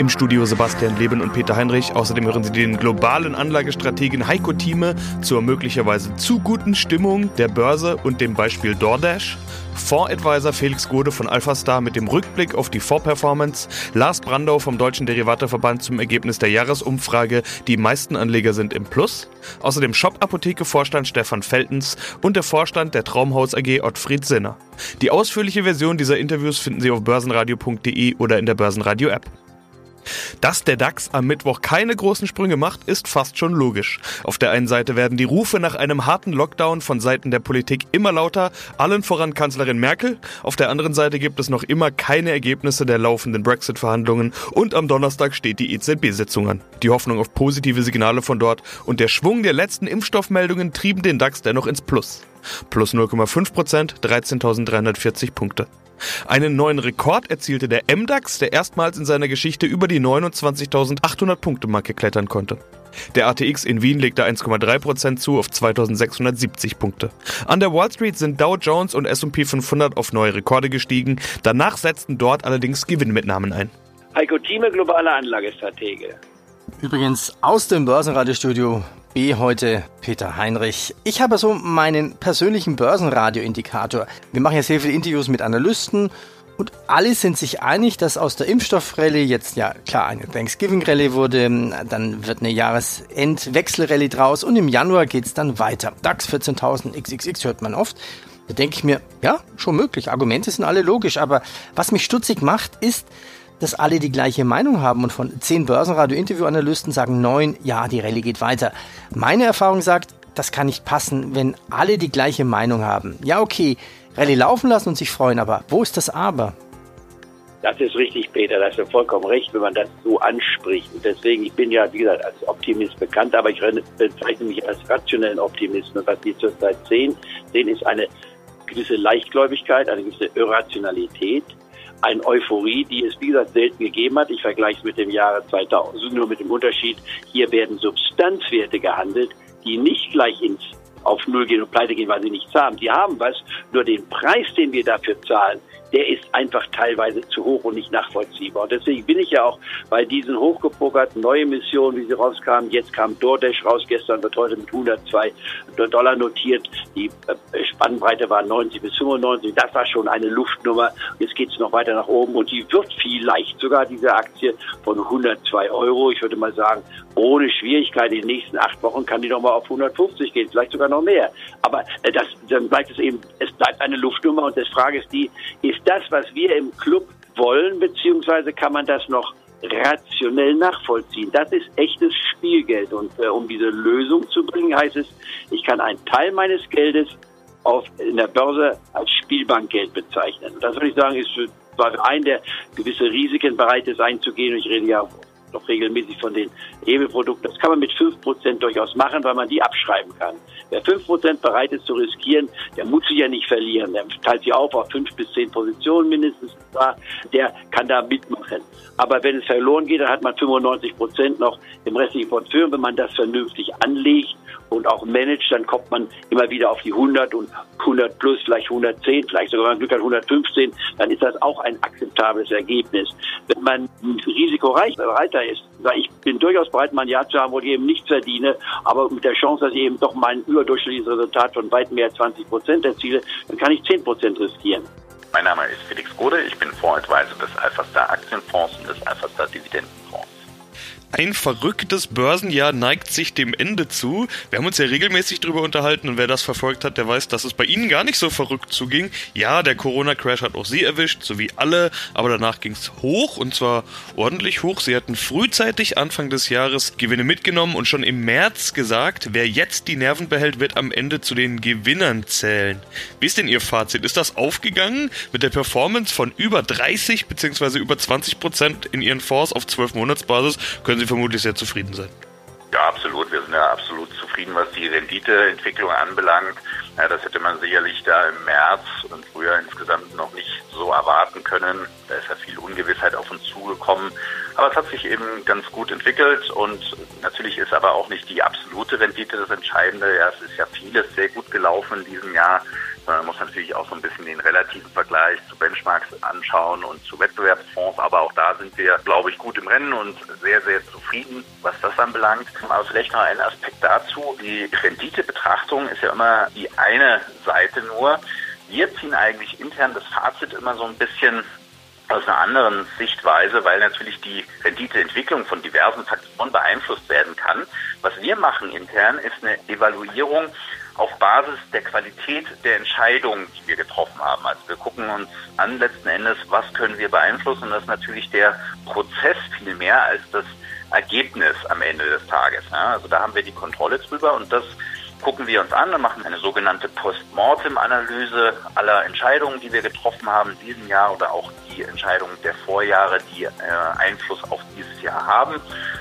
Im Studio Sebastian Leben und Peter Heinrich. Außerdem hören Sie den globalen Anlagestrategen Heiko Thieme zur möglicherweise zu guten Stimmung der Börse und dem Beispiel DoorDash. Fondsadvisor Felix Gode von AlphaStar mit dem Rückblick auf die Vorperformance. Lars Brandau vom Deutschen Derivateverband zum Ergebnis der Jahresumfrage. Die meisten Anleger sind im Plus. Außerdem Shop-Apotheke-Vorstand Stefan Feltens und der Vorstand der Traumhaus AG Ottfried Sinner. Die ausführliche Version dieser Interviews finden Sie auf börsenradio.de oder in der Börsenradio-App. Dass der DAX am Mittwoch keine großen Sprünge macht, ist fast schon logisch. Auf der einen Seite werden die Rufe nach einem harten Lockdown von Seiten der Politik immer lauter, allen voran Kanzlerin Merkel. Auf der anderen Seite gibt es noch immer keine Ergebnisse der laufenden Brexit-Verhandlungen und am Donnerstag steht die EZB-Sitzung an. Die Hoffnung auf positive Signale von dort und der Schwung der letzten Impfstoffmeldungen trieben den DAX dennoch ins Plus. Plus 0,5 Prozent, 13.340 Punkte. Einen neuen Rekord erzielte der MDAX, der erstmals in seiner Geschichte über die 29.800 Punkte Marke klettern konnte. Der ATX in Wien legte 1,3% zu auf 2670 Punkte. An der Wall Street sind Dow Jones und S&P 500 auf neue Rekorde gestiegen. Danach setzten dort allerdings Gewinnmitnahmen ein. Heiko Thieme, globale Anlagestratege. Übrigens aus dem Börsenradiostudio B heute Peter Heinrich. Ich habe so meinen persönlichen Börsenradio-Indikator. Wir machen ja sehr viele Interviews mit Analysten und alle sind sich einig, dass aus der Impfstoffrallye jetzt ja klar eine Thanksgiving-Rallye wurde, dann wird eine Jahresendwechsel-Rallye draus und im Januar geht's dann weiter. DAX 14.000 XXX hört man oft. Da denke ich mir, ja, schon möglich. Argumente sind alle logisch, aber was mich stutzig macht, ist, dass alle die gleiche Meinung haben und von zehn Börsenradio-Interview-Analysten sagen neun, ja, die Rallye geht weiter. Meine Erfahrung sagt, das kann nicht passen, wenn alle die gleiche Meinung haben. Ja, okay, Rallye laufen lassen und sich freuen, aber wo ist das Aber? Das ist richtig, Peter, da hast du vollkommen recht, wenn man das so anspricht. Und deswegen, ich bin ja, wie gesagt, als Optimist bekannt, aber ich bezeichne mich als rationellen Optimisten. Und was wir zurzeit sehen, sehen ist eine gewisse Leichtgläubigkeit, eine gewisse Irrationalität eine Euphorie, die es, wie gesagt, selten gegeben hat. Ich vergleiche es mit dem Jahre 2000, nur mit dem Unterschied, hier werden Substanzwerte gehandelt, die nicht gleich ins auf Null gehen und pleite gehen, weil sie nichts haben. Die haben was, nur den Preis, den wir dafür zahlen, der ist einfach teilweise zu hoch und nicht nachvollziehbar. Und deswegen bin ich ja auch bei diesen hochgepokerten neuen Missionen, wie sie rauskamen, jetzt kam DoorDash raus, gestern wird heute mit 102 Dollar notiert, die äh, Spannbreite war 90 bis 95, das war schon eine Luftnummer. Jetzt geht es noch weiter nach oben und die wird vielleicht sogar diese Aktie von 102 Euro, ich würde mal sagen, ohne Schwierigkeit in den nächsten acht Wochen kann die noch mal auf 150 gehen, vielleicht sogar noch mehr. Aber äh, das, dann bleibt es eben, es bleibt eine Luftnummer und die Frage ist die, ist das, was wir im Club wollen, beziehungsweise kann man das noch rationell nachvollziehen. Das ist echtes Spielgeld. Und äh, um diese Lösung zu bringen, heißt es, ich kann einen Teil meines Geldes auf, in der Börse als Spielbankgeld bezeichnen. Und das würde ich sagen, ist für, einen, der gewisse Risiken bereit ist einzugehen. Und ich rede ja noch regelmäßig von den Hebelprodukten. Das kann man mit 5% durchaus machen, weil man die abschreiben kann. Wer 5% bereit ist zu riskieren, der muss sich ja nicht verlieren. Der teilt sich auf auf 5 bis 10 Positionen mindestens. Der kann da mitmachen. Aber wenn es verloren geht, dann hat man 95% noch im restlichen Portfolio. Wenn man das vernünftig anlegt und auch managt, dann kommt man immer wieder auf die 100 und 100 plus, vielleicht 110, vielleicht sogar, wenn man Glück hat, 115, dann ist das auch ein akzeptables Ergebnis. Wenn man risikoreich bereiter ist, ich bin durchaus bereit, mal ein Jahr zu haben, wo ich eben nichts verdiene, aber mit der Chance, dass ich eben doch mal ein überdurchschnittliches Resultat von weit mehr als 20 Prozent erziele, dann kann ich 10 Prozent riskieren. Mein Name ist Felix Gode, ich bin Fondsadvisor des Alphastar Aktienfonds und des Alphastar Dividendenfonds. Ein verrücktes Börsenjahr neigt sich dem Ende zu. Wir haben uns ja regelmäßig darüber unterhalten und wer das verfolgt hat, der weiß, dass es bei Ihnen gar nicht so verrückt zuging. Ja, der Corona-Crash hat auch Sie erwischt, so wie alle, aber danach ging es hoch und zwar ordentlich hoch. Sie hatten frühzeitig Anfang des Jahres Gewinne mitgenommen und schon im März gesagt, wer jetzt die Nerven behält, wird am Ende zu den Gewinnern zählen. Wie ist denn Ihr Fazit? Ist das aufgegangen mit der Performance von über 30 bzw. über 20 Prozent in Ihren Fonds auf 12 Monatsbasis? Können Sie Sie vermutlich sehr zufrieden sein. Ja, absolut. Wir sind ja absolut zufrieden, was die Renditeentwicklung anbelangt. Ja, das hätte man sicherlich da im März und früher insgesamt noch nicht so erwarten können. Da ist ja viel Ungewissheit auf uns zugekommen. Aber es hat sich eben ganz gut entwickelt und natürlich ist aber auch nicht die absolute Rendite das Entscheidende. Ja, es ist ja vieles sehr gut gelaufen in diesem Jahr. Man muss natürlich auch so ein bisschen den relativen Vergleich zu Benchmarks anschauen und zu Wettbewerbsfonds. Aber auch da sind wir, glaube ich, gut im Rennen und sehr, sehr zufrieden, was das anbelangt. Aber vielleicht noch ein Aspekt dazu. Die Renditebetrachtung ist ja immer die eine Seite nur. Wir ziehen eigentlich intern das Fazit immer so ein bisschen aus einer anderen Sichtweise, weil natürlich die Renditeentwicklung von diversen Faktoren beeinflusst werden kann. Was wir machen intern ist eine Evaluierung auf Basis der Qualität der Entscheidungen, die wir getroffen haben. Also wir gucken uns an letzten Endes, was können wir beeinflussen. Und das ist natürlich der Prozess viel mehr als das Ergebnis am Ende des Tages. Ja, also da haben wir die Kontrolle drüber und das gucken wir uns an und machen eine sogenannte Postmortem-Analyse aller Entscheidungen, die wir getroffen haben in diesem Jahr oder auch die Entscheidungen der Vorjahre, die äh, Einfluss auf dieses Jahr haben.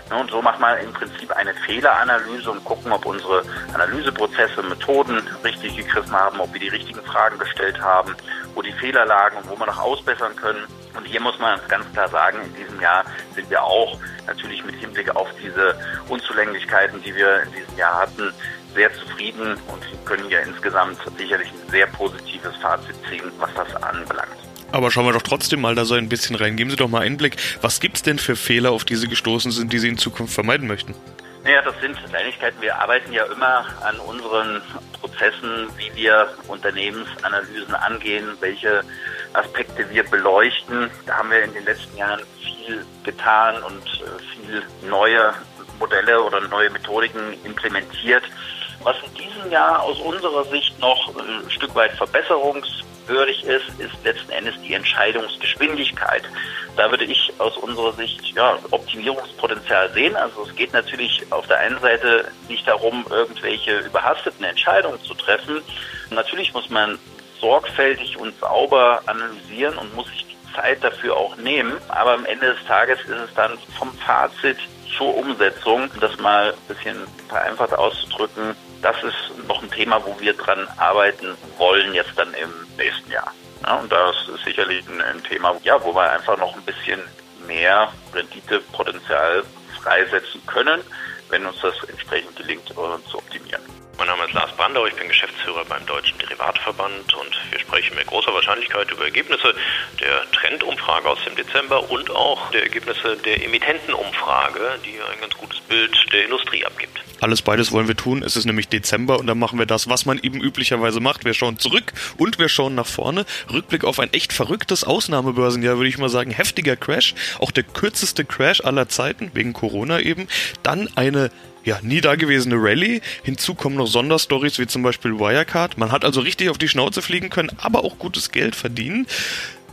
Und so macht man im Prinzip eine Fehleranalyse und gucken, ob unsere Analyseprozesse, Methoden richtig gegriffen haben, ob wir die richtigen Fragen gestellt haben, wo die Fehler lagen und wo wir noch ausbessern können. Und hier muss man ganz klar sagen, in diesem Jahr sind wir auch natürlich mit Hinblick auf diese Unzulänglichkeiten, die wir in diesem Jahr hatten, sehr zufrieden und können hier insgesamt sicherlich ein sehr positives Fazit ziehen, was das anbelangt. Aber schauen wir doch trotzdem mal da so ein bisschen rein. Geben Sie doch mal Einblick. Was gibt es denn für Fehler, auf die Sie gestoßen sind, die Sie in Zukunft vermeiden möchten? Naja, das sind Kleinigkeiten. Wir arbeiten ja immer an unseren Prozessen, wie wir Unternehmensanalysen angehen, welche Aspekte wir beleuchten. Da haben wir in den letzten Jahren viel getan und äh, viel neue Modelle oder neue Methodiken implementiert. Was in diesem Jahr aus unserer Sicht noch ein Stück weit verbesserungswürdig ist, ist letzten Endes die Entscheidungsgeschwindigkeit. Da würde ich aus unserer Sicht ja, Optimierungspotenzial sehen. Also es geht natürlich auf der einen Seite nicht darum, irgendwelche überhasteten Entscheidungen zu treffen. Natürlich muss man sorgfältig und sauber analysieren und muss sich die Zeit dafür auch nehmen. Aber am Ende des Tages ist es dann vom Fazit zur Umsetzung, das mal ein bisschen vereinfacht auszudrücken, das ist noch ein Thema, wo wir dran arbeiten wollen, jetzt dann im nächsten Jahr. Ja, und das ist sicherlich ein, ein Thema, ja, wo wir einfach noch ein bisschen mehr Renditepotenzial freisetzen können, wenn uns das entsprechend gelingt, äh, zu optimieren. Mein Name ist Lars Brandau, ich bin Geschäftsführer beim Deutschen Derivatverband und wir sprechen mit großer Wahrscheinlichkeit über Ergebnisse der Trendumfrage aus dem Dezember und auch der Ergebnisse der Emittentenumfrage, die ein ganz gutes Bild der Industrie abgibt. Alles beides wollen wir tun. Es ist nämlich Dezember und dann machen wir das, was man eben üblicherweise macht. Wir schauen zurück und wir schauen nach vorne. Rückblick auf ein echt verrücktes Ausnahmebörsenjahr, würde ich mal sagen. Heftiger Crash, auch der kürzeste Crash aller Zeiten, wegen Corona eben. Dann eine ja, nie dagewesene Rallye. Hinzu kommen noch Sonderstories wie zum Beispiel Wirecard. Man hat also richtig auf die Schnauze fliegen können, aber auch gutes Geld verdienen.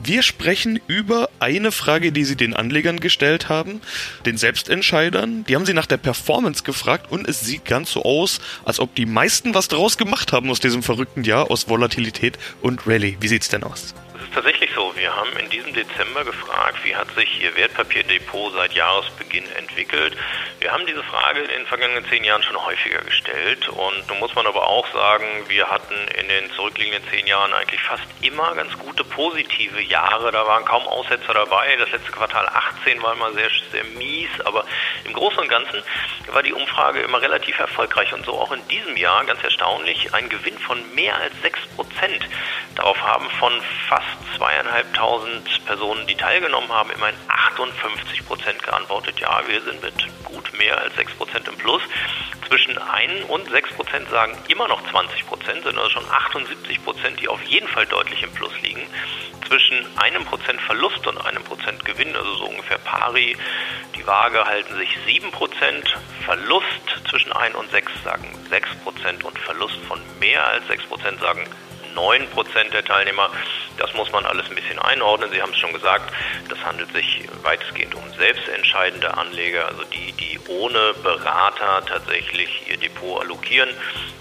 Wir sprechen über eine Frage, die Sie den Anlegern gestellt haben, den Selbstentscheidern. Die haben Sie nach der Performance gefragt und es sieht ganz so aus, als ob die meisten was draus gemacht haben aus diesem verrückten Jahr, aus Volatilität und Rallye. Wie sieht's denn aus? Ist tatsächlich so. Wir haben in diesem Dezember gefragt, wie hat sich Ihr Wertpapierdepot seit Jahresbeginn entwickelt. Wir haben diese Frage in den vergangenen zehn Jahren schon häufiger gestellt und nun muss man aber auch sagen, wir hatten in den zurückliegenden zehn Jahren eigentlich fast immer ganz gute positive Jahre. Da waren kaum Aussetzer dabei. Das letzte Quartal 18 war immer sehr, sehr mies, aber im Großen und Ganzen war die Umfrage immer relativ erfolgreich und so auch in diesem Jahr ganz erstaunlich ein Gewinn von mehr als 6 Prozent. Darauf haben von fast zweieinhalbtausend Personen, die teilgenommen haben, immerhin 58 Prozent geantwortet, ja, wir sind mit gut mehr als 6 Prozent im Plus. Zwischen 1 und 6 Prozent sagen immer noch 20 Prozent, sind also schon 78 Prozent, die auf jeden Fall deutlich im Plus liegen. Zwischen einem Prozent Verlust und einem Prozent Gewinn, also so ungefähr pari, die Waage halten sich 7 Prozent. Verlust zwischen 1 und 6 sagen 6 Prozent und Verlust von mehr als 6 Prozent sagen 9 Prozent der Teilnehmer. Das muss man alles ein bisschen einordnen. Sie haben es schon gesagt, das handelt sich weitestgehend um selbstentscheidende Anleger, also die, die ohne Berater tatsächlich ihr Depot allokieren.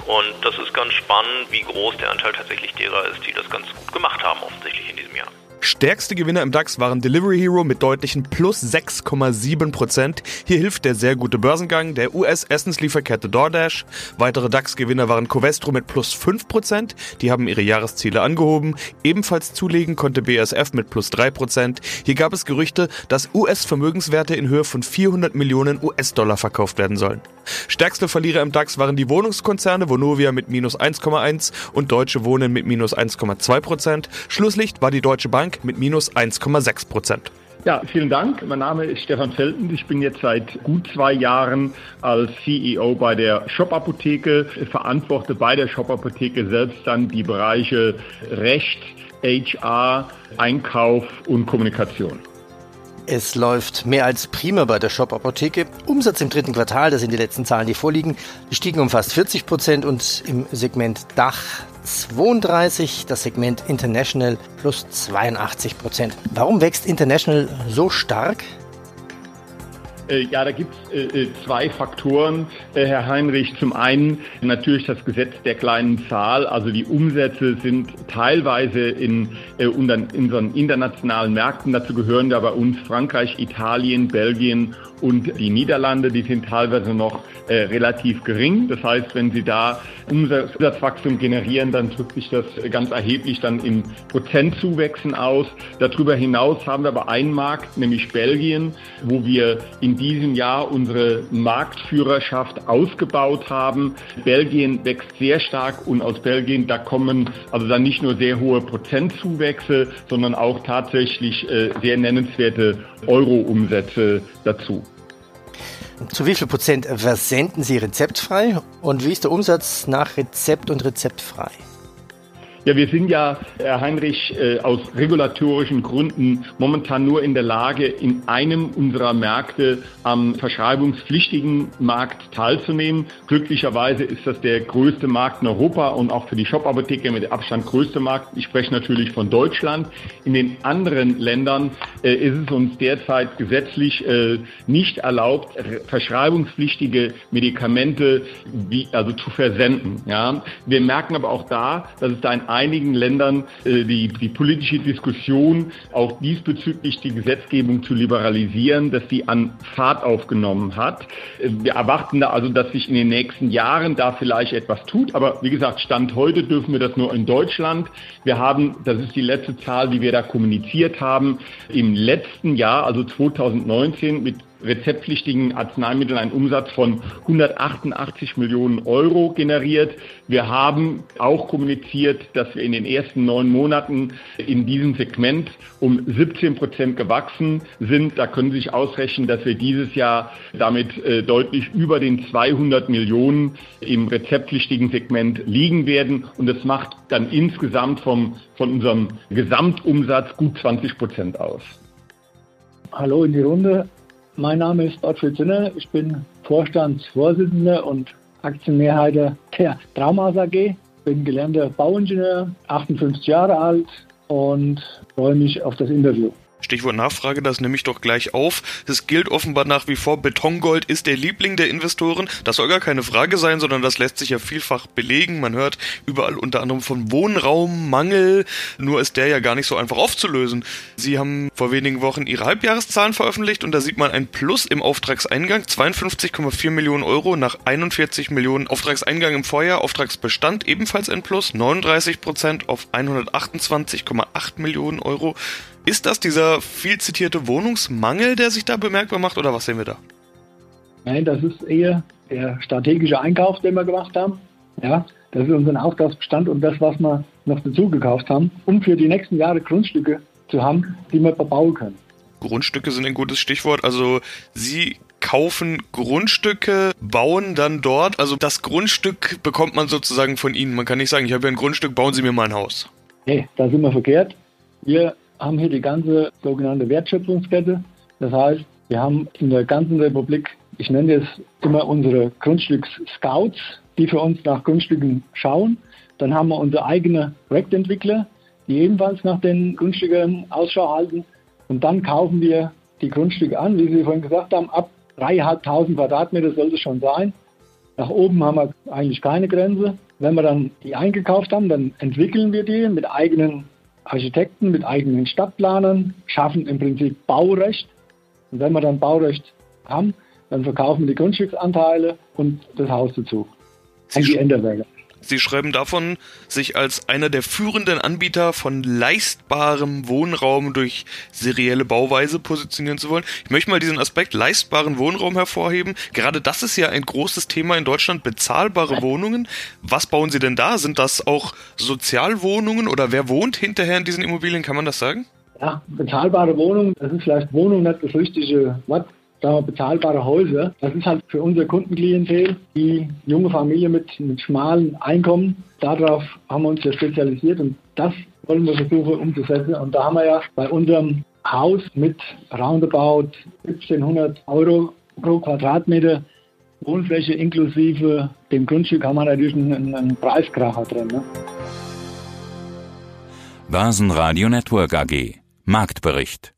Und das ist ganz spannend, wie groß der Anteil tatsächlich derer ist, die das ganz gut gemacht haben, offensichtlich in diesem Jahr. Stärkste Gewinner im DAX waren Delivery Hero mit deutlichen plus 6,7 Prozent. Hier hilft der sehr gute Börsengang der US-Essenslieferkette DoorDash. Weitere DAX-Gewinner waren Covestro mit plus 5 Prozent. Die haben ihre Jahresziele angehoben. Ebenfalls zulegen konnte BSF mit plus 3 Prozent. Hier gab es Gerüchte, dass US-Vermögenswerte in Höhe von 400 Millionen US-Dollar verkauft werden sollen. Stärkste Verlierer im DAX waren die Wohnungskonzerne Vonovia mit minus 1,1 und Deutsche Wohnen mit minus 1,2 Prozent. Schlusslicht war die Deutsche Bank Bank mit minus 1,6 Prozent. Ja, vielen Dank. Mein Name ist Stefan Felten. Ich bin jetzt seit gut zwei Jahren als CEO bei der Shop-Apotheke, verantworte bei der Shop-Apotheke selbst dann die Bereiche Recht, HR, Einkauf und Kommunikation. Es läuft mehr als prima bei der Shop-Apotheke. Umsatz im dritten Quartal, das sind die letzten Zahlen, die vorliegen, die stiegen um fast 40 Prozent und im Segment Dach 32, das Segment International plus 82 Prozent. Warum wächst International so stark? Äh, ja, da gibt es äh, äh, zwei Faktoren, Herr Heinrich. Zum einen natürlich das Gesetz der kleinen Zahl. Also die Umsätze sind teilweise in, in unseren internationalen Märkten, dazu gehören da bei uns Frankreich, Italien, Belgien und die Niederlande, die sind teilweise noch äh, relativ gering. Das heißt, wenn Sie da Umsatzwachstum generieren, dann drückt sich das ganz erheblich dann in Prozentzuwächsen aus. Darüber hinaus haben wir aber einen Markt, nämlich Belgien, wo wir in diesem Jahr unsere Marktführerschaft ausgebaut haben. Belgien wächst sehr stark und aus Belgien, da kommen also dann nicht nur sehr hohe Prozentzuwächse, sondern auch tatsächlich äh, sehr nennenswerte Euro-Umsätze dazu. Zu wie viel Prozent versenden Sie rezeptfrei und wie ist der Umsatz nach Rezept und rezeptfrei? Ja, wir sind ja, Herr Heinrich, äh, aus regulatorischen Gründen momentan nur in der Lage, in einem unserer Märkte am verschreibungspflichtigen Markt teilzunehmen. Glücklicherweise ist das der größte Markt in Europa und auch für die Shop-Apotheke mit Abstand größte Markt. Ich spreche natürlich von Deutschland. In den anderen Ländern äh, ist es uns derzeit gesetzlich äh, nicht erlaubt, verschreibungspflichtige Medikamente wie, also zu versenden. Ja. Wir merken aber auch da, dass es da ein einigen Ländern äh, die, die politische Diskussion, auch diesbezüglich die Gesetzgebung zu liberalisieren, dass die an Fahrt aufgenommen hat. Äh, wir erwarten da also, dass sich in den nächsten Jahren da vielleicht etwas tut. Aber wie gesagt, Stand heute dürfen wir das nur in Deutschland. Wir haben, das ist die letzte Zahl, die wir da kommuniziert haben, im letzten Jahr, also 2019, mit rezeptpflichtigen Arzneimitteln einen Umsatz von 188 Millionen Euro generiert. Wir haben auch kommuniziert, dass wir in den ersten neun Monaten in diesem Segment um 17 Prozent gewachsen sind. Da können Sie sich ausrechnen, dass wir dieses Jahr damit äh, deutlich über den 200 Millionen im rezeptpflichtigen Segment liegen werden. Und das macht dann insgesamt vom, von unserem Gesamtumsatz gut 20 Prozent aus. Hallo in die Runde. Mein Name ist Ottfried Zünner. Ich bin Vorstandsvorsitzender und Aktienmehrheit der Traumas AG. Bin gelernter Bauingenieur, 58 Jahre alt und freue mich auf das Interview. Stichwort Nachfrage, das nehme ich doch gleich auf. Es gilt offenbar nach wie vor, Betongold ist der Liebling der Investoren. Das soll gar keine Frage sein, sondern das lässt sich ja vielfach belegen. Man hört überall unter anderem von Wohnraummangel, nur ist der ja gar nicht so einfach aufzulösen. Sie haben vor wenigen Wochen Ihre Halbjahreszahlen veröffentlicht und da sieht man ein Plus im Auftragseingang, 52,4 Millionen Euro nach 41 Millionen Auftragseingang im Vorjahr, Auftragsbestand ebenfalls ein Plus, 39 Prozent auf 128,8 Millionen Euro. Ist das dieser viel zitierte Wohnungsmangel, der sich da bemerkbar macht, oder was sehen wir da? Nein, das ist eher der strategische Einkauf, den wir gemacht haben. Ja, das ist unser Auftragsbestand und das, was wir noch dazu gekauft haben, um für die nächsten Jahre Grundstücke zu haben, die wir verbauen können. Grundstücke sind ein gutes Stichwort. Also Sie kaufen Grundstücke, bauen dann dort. Also das Grundstück bekommt man sozusagen von Ihnen. Man kann nicht sagen, ich habe ja ein Grundstück, bauen Sie mir mal ein Haus. Nee, da sind wir verkehrt. Wir haben hier die ganze sogenannte Wertschöpfungskette. Das heißt, wir haben in der ganzen Republik, ich nenne es immer unsere Grundstücks-Scouts, die für uns nach Grundstücken schauen. Dann haben wir unsere eigenen Projektentwickler, die ebenfalls nach den Grundstücken Ausschau halten. Und dann kaufen wir die Grundstücke an, wie Sie vorhin gesagt haben, ab 3.500 Quadratmeter soll es schon sein. Nach oben haben wir eigentlich keine Grenze. Wenn wir dann die eingekauft haben, dann entwickeln wir die mit eigenen Architekten mit eigenen Stadtplanern, schaffen im Prinzip Baurecht. Und wenn wir dann Baurecht haben, dann verkaufen wir die Grundstücksanteile und das Haus dazu. An die Enderberger. Sie schreiben davon, sich als einer der führenden Anbieter von leistbarem Wohnraum durch serielle Bauweise positionieren zu wollen. Ich möchte mal diesen Aspekt leistbaren Wohnraum hervorheben. Gerade das ist ja ein großes Thema in Deutschland, bezahlbare Wohnungen. Was bauen Sie denn da? Sind das auch Sozialwohnungen oder wer wohnt hinterher in diesen Immobilien? Kann man das sagen? Ja, bezahlbare Wohnungen, das ist vielleicht Wohnung nicht das richtige Wort sagen wir, bezahlbare Häuser. Das ist halt für unser Kundenklientel, die junge Familie mit, mit schmalen Einkommen. Darauf haben wir uns ja spezialisiert und das wollen wir versuchen umzusetzen. Und da haben wir ja bei unserem Haus mit roundabout 1700 Euro pro Quadratmeter Wohnfläche inklusive dem Grundstück haben wir natürlich einen, einen Preiskracher drin. Ne? Basen Radio Network AG Marktbericht